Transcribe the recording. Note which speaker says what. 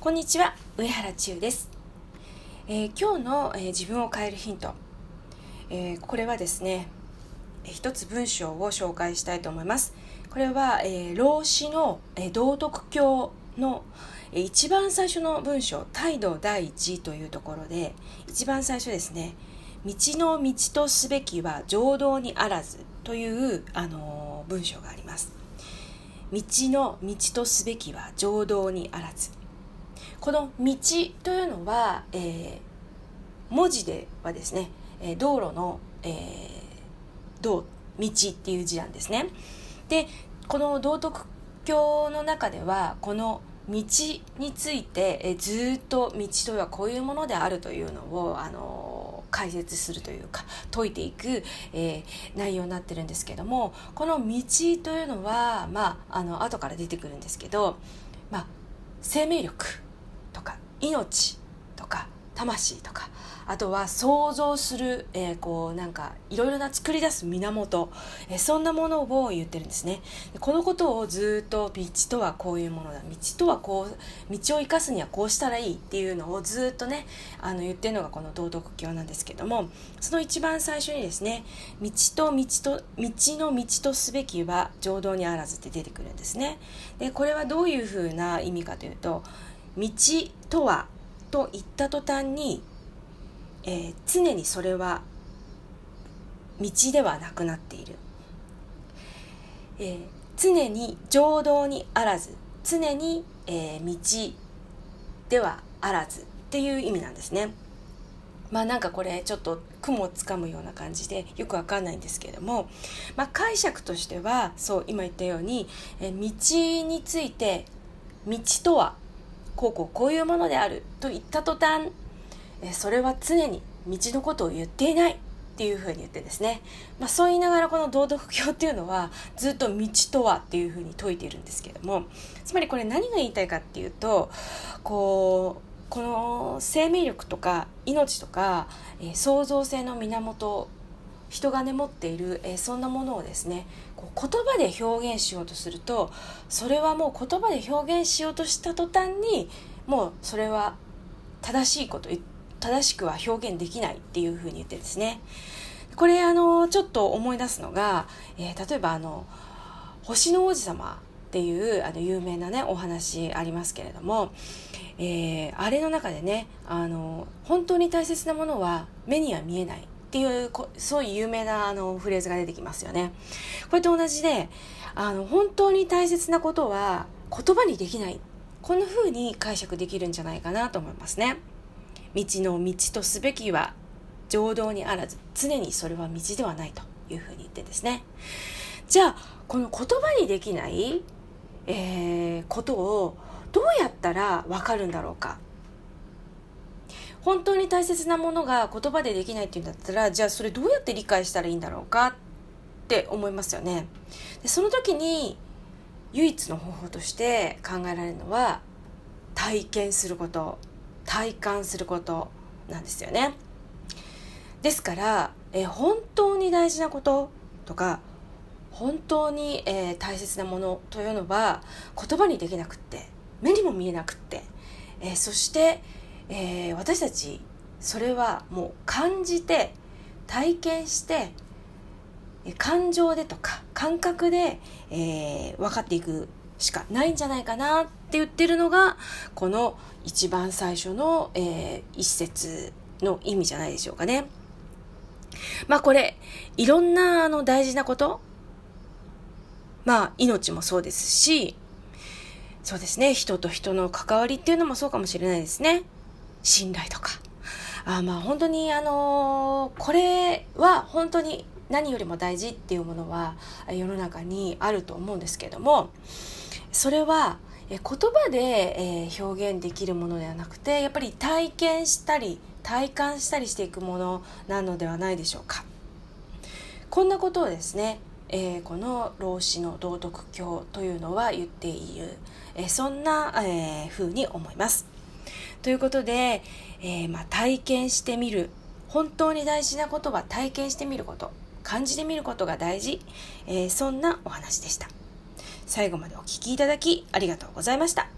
Speaker 1: こんにちは上原千代です、えー、今日の、えー、自分を変えるヒント、えー、これはですね一つ文章を紹介したいと思います。これは、え老子の、え道徳教の、え一番最初の文章態度第一というところで一番最初ですね道の道とすべきは情動にあらずという、あの文章があります。道の道とすべきは情動にあらず。この道というのは、えー、文字ではですね、え道路の、えー、道道っていう字なんですね。でこの道徳教の中ではこの道について、えずっと道とはこういうものであるというのをあの解説するというか解いていく、えー、内容になってるんですけどもこの道というのはまああの後から出てくるんですけど、まあ、生命力。とか命とか魂とかあとは想像する、えー、こうなんかいろいろな作り出す源、えー、そんなものを言ってるんですね。このことをずっと道とはこういうものだ。道とはこう道を生かすにはこうしたらいいっていうのをずっとねあの言ってるのがこの道徳教なんですけどもその一番最初にですね道と道と道の道とすべきは浄土にあらずって出てくるんですね。でこれはどういうふうな意味かというと道とはと言った途端にえー、常にそれは道ではなくなっている、えー、常に情動にあらず常に、えー、道ではあらずっていう意味なんですね。まあなんかこれちょっと雲をつかむような感じでよくわかんないんですけれども、まあ、解釈としてはそう今言ったように、え道について道とはこうこうこういうものであると言った途端それは常に道のことを言っていないっていうふうに言ってですね、まあ、そう言いながらこの道徳教っていうのはずっと道とはっていうふうに説いているんですけどもつまりこれ何が言いたいかっていうとこうこの生命力とか命とか、えー、創造性の源人がね持っている、えー、そんなものをですねこう言葉で表現しようとするとそれはもう言葉で表現しようとした途端にもうそれは正しいこと正しくは表現できないっていうふうに言ってですね。これあのちょっと思い出すのが、えー、例えばあの星の王子様っていうあの有名なねお話ありますけれども、えー、あれの中でねあの本当に大切なものは目には見えない。っていうそういう有名なあのフレーズが出てきますよね。これと同じであの本当に大切なことは言葉にできないこんな風に解釈できるんじゃないかなと思いますね。道の道とすべきは情動にあらず常にそれは道ではないというふうに言ってですねじゃあこの言葉にできない、えー、ことをどうやったらわかるんだろうか本当に大切なものが言葉でできないっていうんだったらじゃあそれどうやって理解したらいいんだろうかって思いますよねでその時に唯一の方法として考えられるのは体験すること体感することなんですよね。ですから、え本当に大事なこととか本当に、えー、大切なものというのは言葉にできなくって目にも見えなくって、えー、そして、えー、私たちそれはもう感じて体験して感情でとか感覚で、え分かっていくしかないんじゃないかなって言ってるのがこの一番最初の、えー、一節の意味じゃないでしょうかね。まあこれいろんなあの大事なこと。まあ命もそうですしそうですね。人と人の関わりっていうのもそうかもしれないですね。信頼とか。あまあ本当にあのー、これは本当に何よりも大事っていうものは世の中にあると思うんですけどもそれは言葉で表現できるものではなくてやっぱり体験したり体感したりしていくものなのではないでしょうか。こんなことをですね、えー、この老子の道徳教というのは言っている、えー、そんな、えー、風に思います。ということで、えーまあ、体験してみる。本当に大事なことは体験してみること。感じてみることが大事、えー、そんなお話でした。最後までお聴きいただきありがとうございました。